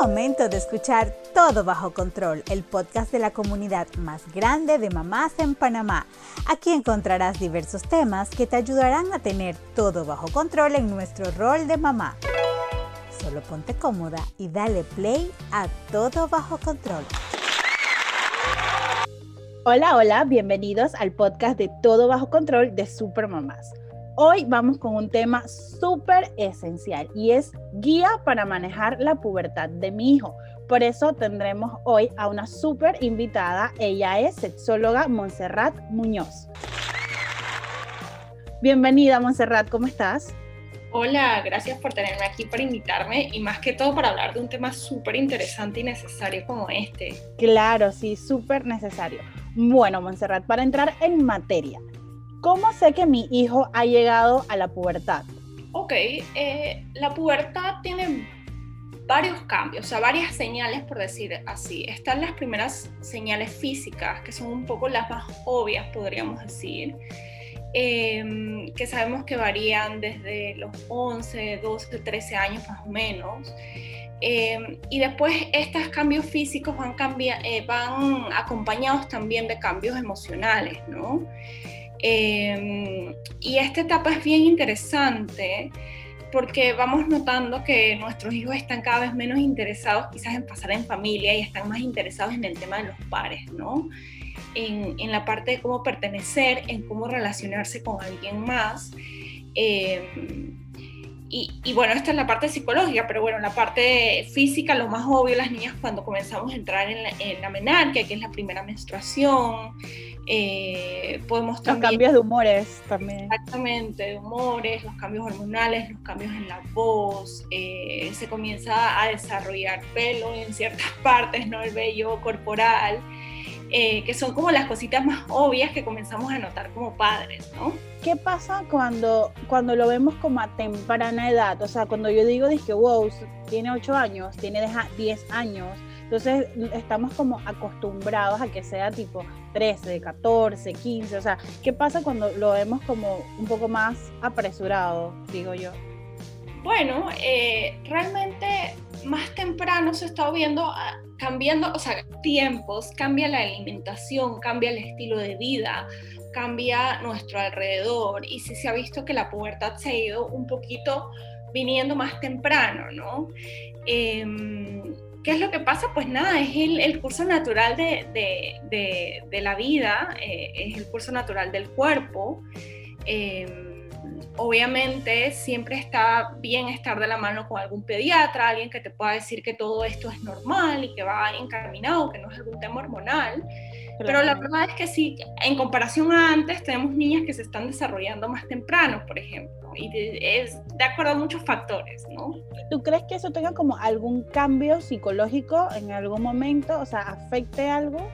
momento de escuchar Todo Bajo Control, el podcast de la comunidad más grande de mamás en Panamá. Aquí encontrarás diversos temas que te ayudarán a tener todo bajo control en nuestro rol de mamá. Solo ponte cómoda y dale play a Todo Bajo Control. Hola, hola, bienvenidos al podcast de Todo Bajo Control de Super Mamás. Hoy vamos con un tema súper esencial y es guía para manejar la pubertad de mi hijo. Por eso tendremos hoy a una súper invitada. Ella es sexóloga Montserrat Muñoz. Bienvenida Montserrat, ¿cómo estás? Hola, gracias por tenerme aquí, por invitarme y más que todo para hablar de un tema súper interesante y necesario como este. Claro, sí, súper necesario. Bueno, Montserrat, para entrar en materia, ¿Cómo sé que mi hijo ha llegado a la pubertad? Ok, eh, la pubertad tiene varios cambios, o sea, varias señales, por decir así. Están las primeras señales físicas, que son un poco las más obvias, podríamos decir, em, que sabemos que varían desde los 11, 12, 13 años más o menos. Em, y después estos cambios físicos van, eh, van acompañados también de cambios emocionales, ¿no? Em, y esta etapa es bien interesante porque vamos notando que nuestros hijos están cada vez menos interesados quizás en pasar en familia y están más interesados en el tema de los pares, ¿no? En, la parte de cómo pertenecer, en cómo relacionarse con alguien más. Em, y, y, bueno, esta es la parte psicológica, pero bueno, la parte física, lo más obvio, las niñas cuando comenzamos a entrar en la, en la menarquia, que es la primera menstruación, eh, podemos también... Los cambios de humores también. Exactamente, de humores, los cambios hormonales, los cambios en la voz, eh, se comienza a desarrollar pelo en ciertas partes, ¿no? El vello corporal, eh, que son como las cositas más obvias que comenzamos a notar como padres, ¿no? ¿Qué pasa cuando, cuando lo vemos como a temprana edad? O sea, cuando yo digo, dije, wow, tiene 8 años, tiene 10 años, entonces estamos como acostumbrados a que sea tipo 13, 14, 15. O sea, ¿qué pasa cuando lo vemos como un poco más apresurado, digo yo? Bueno, eh, realmente más temprano se está viendo ah, cambiando, o sea, tiempos, cambia la alimentación, cambia el estilo de vida, cambia nuestro alrededor y sí se ha visto que la pubertad se ha ido un poquito viniendo más temprano, ¿no? Em, ¿Qué es lo que pasa? Pues nada, es el, curso natural de, la vida, eh, es el curso natural del cuerpo. Em, obviamente siempre está bien estar de la mano con algún pediatra, alguien que te pueda decir que todo esto es normal y que va encaminado, que no es algún tema hormonal. Pero la verdad es que sí, en comparación a antes, tenemos niñas que se están desarrollando más temprano, por ejemplo, y es de acuerdo a muchos factores, ¿no? ¿Tú crees que eso tenga como algún cambio psicológico en algún momento? O sea, ¿afecte algo?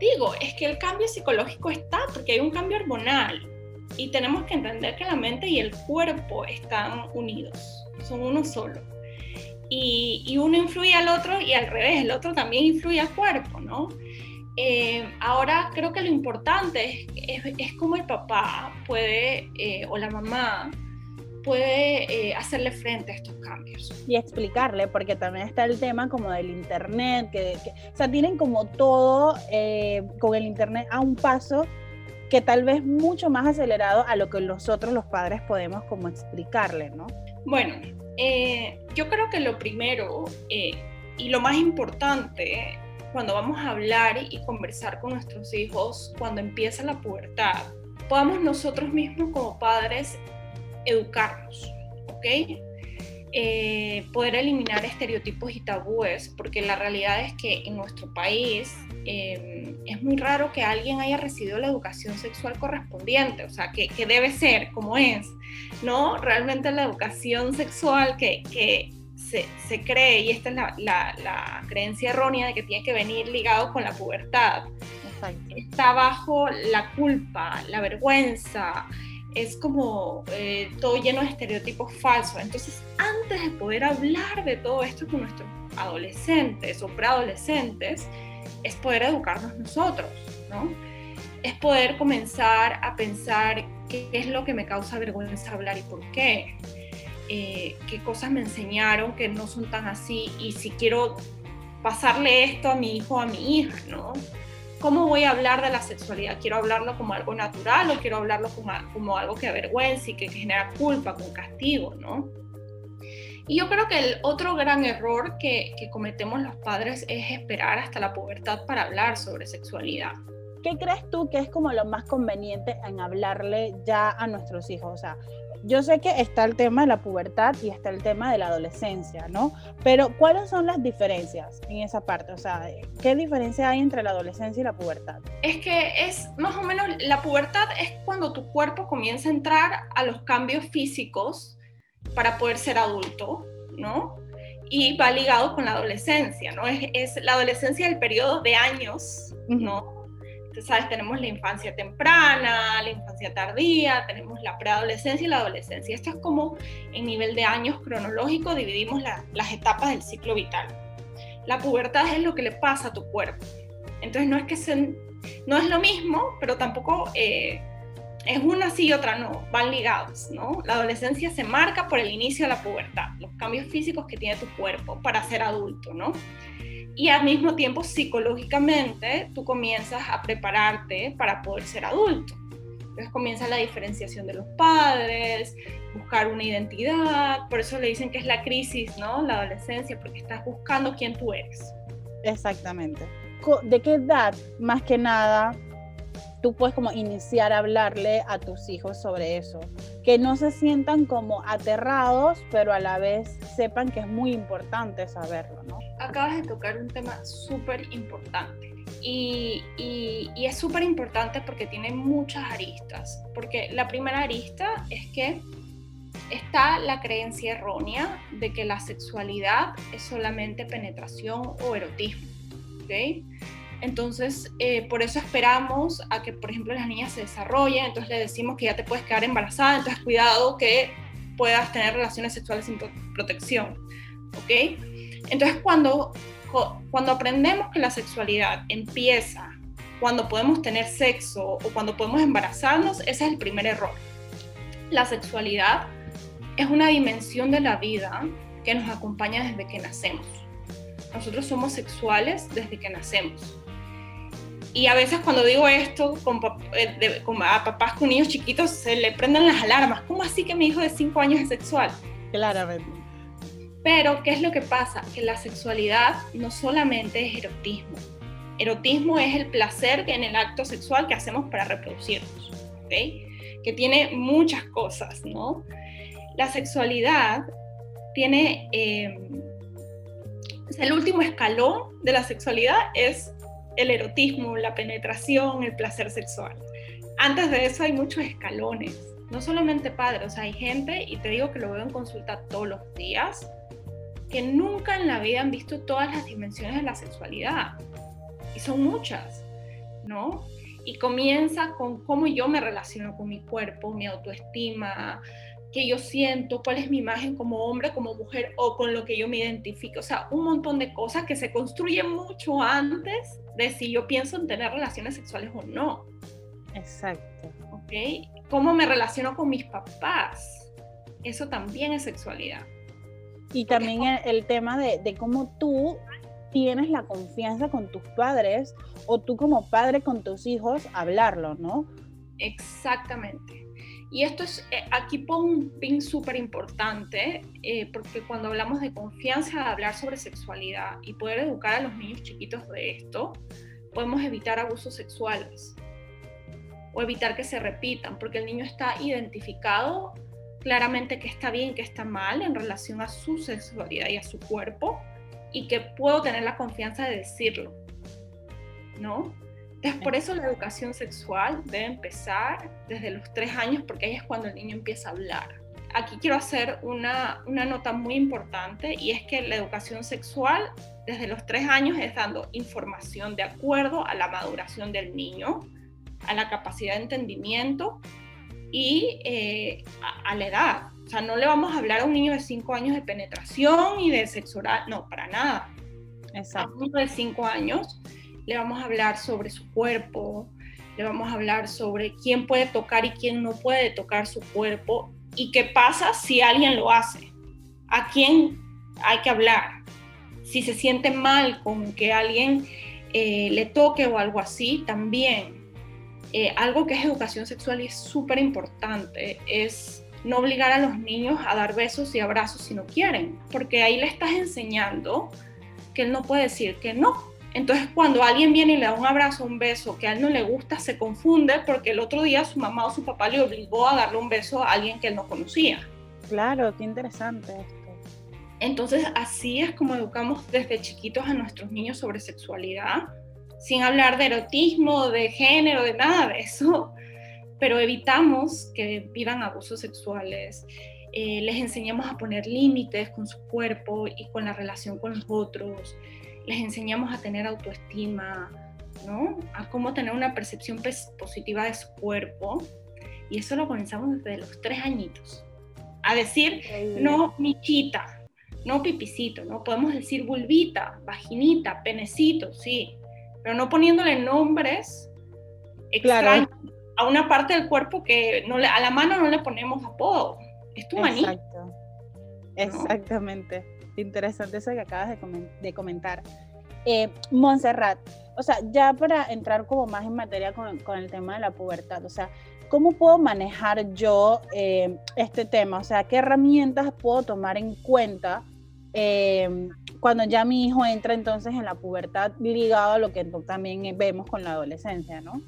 Digo, es que el cambio psicológico está porque hay un cambio hormonal y tenemos que entender que la mente y el cuerpo están unidos, son uno solo. Y, y uno influye al otro y al revés, el otro también influye al cuerpo, ¿no? Eh, ahora creo que lo importante es, es, cómo el papá puede, eh, o la mamá, puede eh, hacerle frente a estos cambios. Y explicarle, porque también está el tema como del Internet, que, o sea, tienen como todo con el Internet a un paso que tal vez mucho más acelerado a lo que nosotros los padres podemos como explicarle, ¿no? Bueno, yo creo que lo primero y lo más importante cuando vamos a hablar y conversar con nuestros hijos cuando empieza la pubertad, podamos nosotros mismos como padres educarnos, ¿ok? Eh, poder eliminar estereotipos y tabúes, porque la realidad es que en nuestro país em, es muy raro que alguien haya recibido la educación sexual correspondiente, o sea, que, que debe ser como es, ¿no? Realmente la educación sexual que, que se, cree, y esta es la, creencia errónea de que tiene que venir ligado con la pubertad. Está bajo la culpa, la vergüenza, es como eh, todo lleno de estereotipos falsos. Entonces, antes de poder hablar de todo esto con nuestros adolescentes o preadolescentes, es poder educarnos nosotros, ¿no? Es poder comenzar a pensar qué es lo que me causa vergüenza hablar y por qué eh, qué cosas me enseñaron que no son tan así y si quiero pasarle esto a mi hijo o a mi hija, ¿no? ¿Cómo voy a hablar de la sexualidad? ¿Quiero hablarlo como algo natural o quiero hablarlo como, como algo que avergüenza y que, que genera culpa, con castigo, ¿no? Y yo creo que el otro gran error que, que, cometemos los padres es esperar hasta la pubertad para hablar sobre sexualidad. ¿Qué crees tú que es como lo más conveniente en hablarle ya a nuestros hijos? O sea, yo sé que está el tema de la pubertad y está el tema de la adolescencia, ¿no? Pero ¿cuáles son las diferencias en esa parte? O sea, ¿qué diferencia hay entre la adolescencia y la pubertad? Es que es más o menos, la pubertad es cuando tu cuerpo comienza a entrar a los cambios físicos para poder ser adulto, ¿no? Y va ligado con la adolescencia, ¿no? Es, es la adolescencia el periodo de años, ¿no? sabes, tenemos la infancia temprana, la infancia tardía, tenemos la preadolescencia y la adolescencia. Esto es como en nivel de años cronológico dividimos las etapas del ciclo vital. La pubertad es lo que le pasa a tu cuerpo. Entonces no es que se, no es lo mismo, pero tampoco eh, es una sí y otra no, van ligados, ¿no? La adolescencia se marca por el inicio de la pubertad, los cambios físicos que tiene tu cuerpo para ser adulto, ¿no? y al mismo tiempo psicológicamente tú comienzas a prepararte para poder ser adulto. Entonces comienza la diferenciación de los padres, buscar una identidad, por eso le dicen que es la crisis, ¿no? La adolescencia, porque estás buscando quién tú eres. Exactamente. ¿De qué edad, más que nada, tú puedes como iniciar a hablarle a tus hijos sobre eso? Que no se sientan como aterrados, pero a la vez sepan que es muy importante saberlo, ¿no? acabas de tocar un tema súper importante. Y, es súper importante porque tiene muchas aristas. Porque la primera arista es que está la creencia errónea de que la sexualidad es solamente penetración o erotismo. ¿okay? Entonces, eh, por eso esperamos a que, por ejemplo, las niñas se desarrollen, entonces le decimos que ya te puedes quedar embarazada, entonces cuidado que puedas tener relaciones sexuales sin protección. ¿Ok? Entonces, cuando, cuando aprendemos que la sexualidad empieza cuando podemos tener sexo o cuando podemos embarazarnos, ese es el primer error. La sexualidad es una dimensión de la vida que nos acompaña desde que nacemos. Nosotros somos sexuales desde que nacemos. Y a veces cuando digo esto con, eh, a papás con niños chiquitos se le prenden las alarmas. ¿Cómo así que mi hijo de 5 años es sexual? Claramente. Pero, ¿qué es lo que pasa? Que la sexualidad no solamente es erotismo. Erotismo es el placer en el acto sexual que hacemos para reproducirnos, ¿ok? Que tiene muchas cosas, ¿no? La sexualidad tiene... Em, el último escalón de la sexualidad es el erotismo, la penetración, el placer sexual. Antes de eso hay muchos escalones, no solamente padres, hay gente, y te digo que lo veo en consulta todos los días, que nunca en la vida han visto todas las dimensiones de la sexualidad. Y son muchas, ¿no? Y comienza con cómo yo me relaciono con mi cuerpo, mi autoestima, qué yo siento, cuál es mi imagen como hombre, como mujer o con lo que yo me identifico. O sea, un montón de cosas que se construyen mucho antes de si yo pienso en tener relaciones sexuales o no. Exacto. ¿Ok? ¿Cómo me relaciono con mis papás? Eso también es sexualidad. Y también el, tema de, de, cómo tú tienes la confianza con tus padres o tú como padre con tus hijos hablarlo, ¿no? Exactamente. Y esto es, eh, aquí pongo un pin súper importante, eh, porque cuando hablamos de confianza, de hablar sobre sexualidad y poder educar a los niños chiquitos de esto, podemos evitar abusos sexuales o evitar que se repitan, porque el niño está identificado claramente que está bien, que está mal en relación a su sexualidad y a su cuerpo y que puedo tener la confianza de decirlo, ¿no? Entonces, por eso la educación sexual debe empezar desde los tres años, porque ahí es cuando el niño empieza a hablar. Aquí quiero hacer una, una nota muy importante y es que la educación sexual desde los tres años es dando información de acuerdo a la maduración del niño, a la capacidad de entendimiento y eh, a, la edad. O sea, no le vamos a hablar a un niño de 5 años de penetración y de sexo oral, no, para nada. Exacto. A un niño de 5 años le vamos a hablar sobre su cuerpo, le vamos a hablar sobre quién puede tocar y quién no puede tocar su cuerpo ¿Y qué pasa si alguien lo hace? ¿A quién hay que hablar? Si se siente mal con que alguien eh, le toque o algo así, también. Eh, algo que es educación sexual y es súper importante es no obligar a los niños a dar besos y abrazos si no quieren, porque ahí le estás enseñando que él no puede decir que no. Entonces cuando alguien viene y le da un abrazo, un beso que a él no le gusta, se confunde porque el otro día su mamá o su papá le obligó a darle un beso a alguien que él no conocía. Claro, qué interesante esto. Entonces así es como educamos desde chiquitos a nuestros niños sobre sexualidad, sin hablar de erotismo, de género, de nada de eso, pero evitamos que vivan abusos sexuales. Eh, les enseñamos a poner límites con su cuerpo y con la relación con los otros. Les enseñamos a tener autoestima, ¿no? A cómo tener una percepción positiva de su cuerpo. Y eso lo comenzamos desde los tres añitos. A decir, no, michita, no pipicito, ¿no? Podemos decir vulvita, vaginita, penecito, sí, pero no poniéndole nombres extraños a una parte del cuerpo que no le, a la mano no le ponemos apodo. Es tu manito. Exacto. Exactamente. Interesante eso que acabas de, comentar. Eh, Montserrat, o sea, ya para entrar como más en materia con, con, el tema de la pubertad, o sea, ¿cómo puedo manejar yo eh, este tema? O sea, ¿qué herramientas puedo tomar en cuenta eh, cuando ya mi hijo entra entonces en la pubertad ligado a lo que también vemos con la adolescencia, ¿no?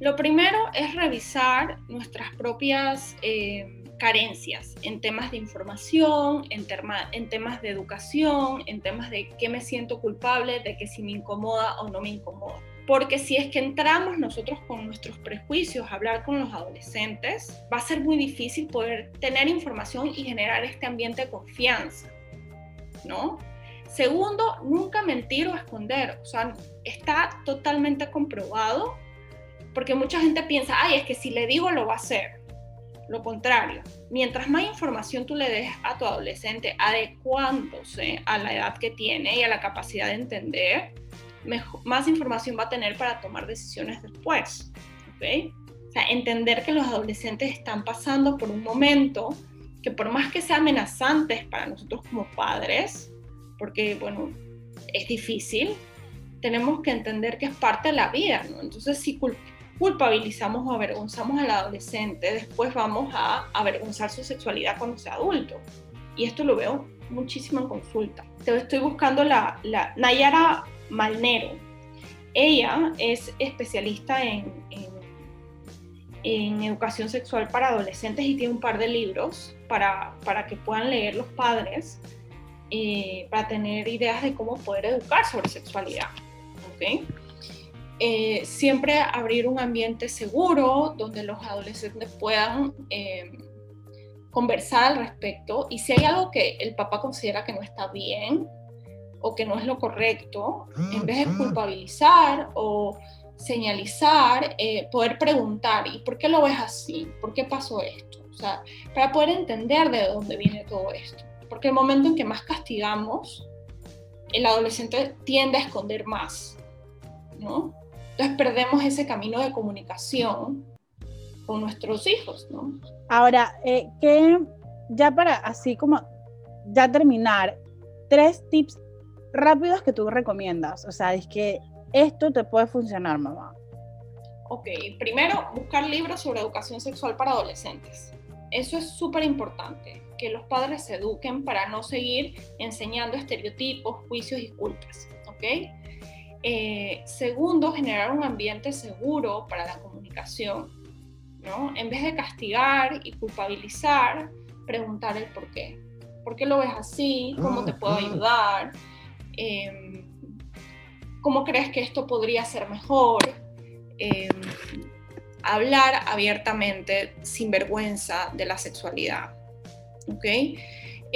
Lo primero es revisar nuestras propias eh, carencias en temas de información, en, en temas de educación, en temas de qué me siento culpable, de que si me incomoda o no me incomoda. Porque si es que entramos nosotros con nuestros prejuicios a hablar con los adolescentes, va a ser muy difícil poder tener información y generar este ambiente de confianza, ¿no? Segundo, nunca mentir o esconder. O sea, está totalmente comprobado porque mucha gente piensa, ay, es que si le digo lo va a hacer. Lo contrario, mientras más información tú le des a tu adolescente adecuándose a la edad que tiene y a la capacidad de entender, más información va a tener para tomar decisiones después. ¿okay? O sea, entender que los adolescentes están pasando por un momento que por más que sea amenazantes para nosotros como padres, porque bueno, es difícil, tenemos que entender que es parte de la vida, ¿no? Entonces, si culpabilizamos o avergonzamos al adolescente, después vamos a avergonzar su sexualidad cuando sea adulto. Y esto lo veo muchísimo en consulta. Te estoy buscando la, la Nayara Malnero. Ella es especialista en, en, educación sexual para adolescentes y tiene un par de libros para, para que puedan leer los padres, eh, para tener ideas de cómo poder educar sobre sexualidad. ¿okay? Eh, siempre abrir un ambiente seguro donde los adolescentes puedan eh, conversar al respecto y si hay algo que el papá considera que no está bien o que no es lo correcto, en vez de culpabilizar o señalizar, eh, poder preguntar, ¿y por qué lo ves así? ¿Por qué pasó esto? O sea, para poder entender de dónde viene todo esto. Porque el momento en que más castigamos, el adolescente tiende a esconder más, ¿no? Entonces perdemos ese camino de comunicación con nuestros hijos, ¿no? Ahora, eh, que ya para así como ya terminar, tres tips rápidos que tú recomiendas. O sea, es que esto te puede funcionar, mamá. Ok, primero, buscar libros sobre educación sexual para adolescentes. Eso es súper importante, que los padres se eduquen para no seguir enseñando estereotipos, juicios y culpas. ¿Ok? Eh, segundo, generar un ambiente seguro para la comunicación. ¿no? En vez de castigar y culpabilizar, preguntar el por qué. ¿Por qué lo ves así? ¿Cómo te puedo ayudar? Em, ¿Cómo crees que esto podría ser mejor? Em, hablar abiertamente, sin vergüenza, de la sexualidad. ¿Ok?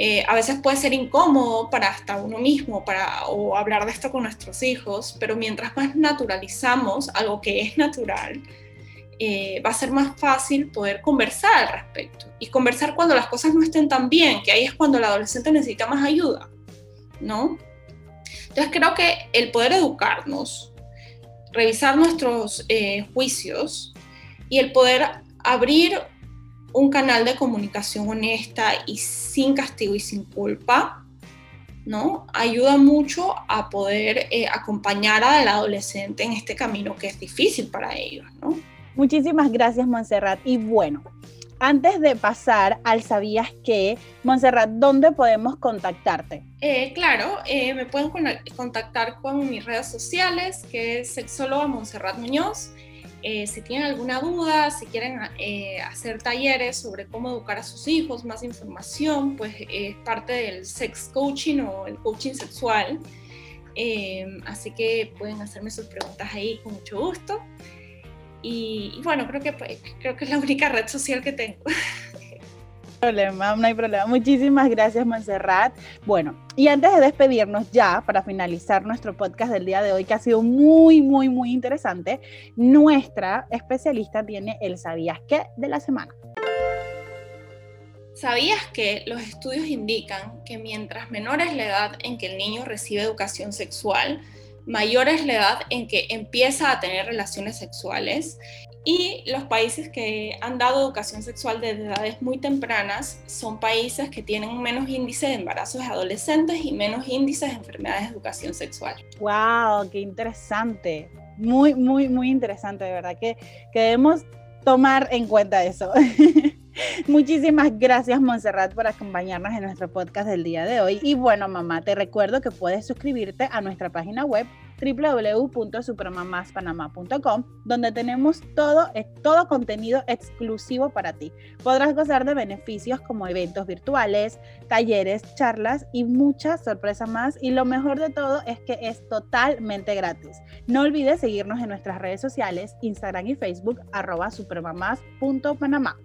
Eh, a veces puede ser incómodo para hasta uno mismo, para, o hablar de esto con nuestros hijos, pero mientras más naturalizamos algo que es natural, eh, va a ser más fácil poder conversar al respecto. Y conversar cuando las cosas no estén tan bien, que ahí es cuando el adolescente necesita más ayuda, ¿no? Entonces creo que el poder educarnos, revisar nuestros eh, juicios y el poder abrir un canal de comunicación honesta y sin castigo y sin culpa, ¿no? Ayuda mucho a poder eh, acompañar al adolescente en este camino que es difícil para ellos, ¿no? Muchísimas gracias, Montserrat. Y bueno, antes de pasar al sabías que, Montserrat, ¿dónde podemos contactarte? Eh, claro, eh, me pueden contactar con mis redes sociales, que es sexóloga Montserrat Muñoz. Eh, si tienen alguna duda, si quieren hacer talleres sobre cómo educar a sus hijos, más información, pues es parte del sex coaching o el coaching sexual. así que pueden hacerme sus preguntas ahí con mucho gusto. Y, bueno, creo que, pues, creo que es la única red social que tengo. problema, no hay problema. Muchísimas gracias, Montserrat. Bueno, y antes de despedirnos ya, para finalizar nuestro podcast del día de hoy, que ha sido muy, muy, muy interesante, nuestra especialista tiene el ¿Sabías qué? de la semana. ¿Sabías que los estudios indican que mientras menor es la edad en que el niño recibe educación sexual, mayor es la edad en que empieza a tener relaciones sexuales y los países que han dado educación sexual desde edades muy tempranas son países que tienen menos índice de embarazos adolescentes y menos índices de enfermedades de educación sexual. ¡Wow! ¡Qué interesante! Muy, muy, muy interesante, de verdad que, que debemos tomar en cuenta eso. Muchísimas gracias, Montserrat, por acompañarnos en nuestro podcast del día de hoy. Y bueno, mamá, te recuerdo que puedes suscribirte a nuestra página web www.supermamaspanamá.com, donde tenemos todo, eh, todo contenido exclusivo para ti. Podrás gozar de beneficios como eventos virtuales, talleres, charlas y muchas sorpresas más. Y lo mejor de todo es que es totalmente gratis. No olvides seguirnos en nuestras redes sociales, Instagram y Facebook, arroba supermamás.panamá.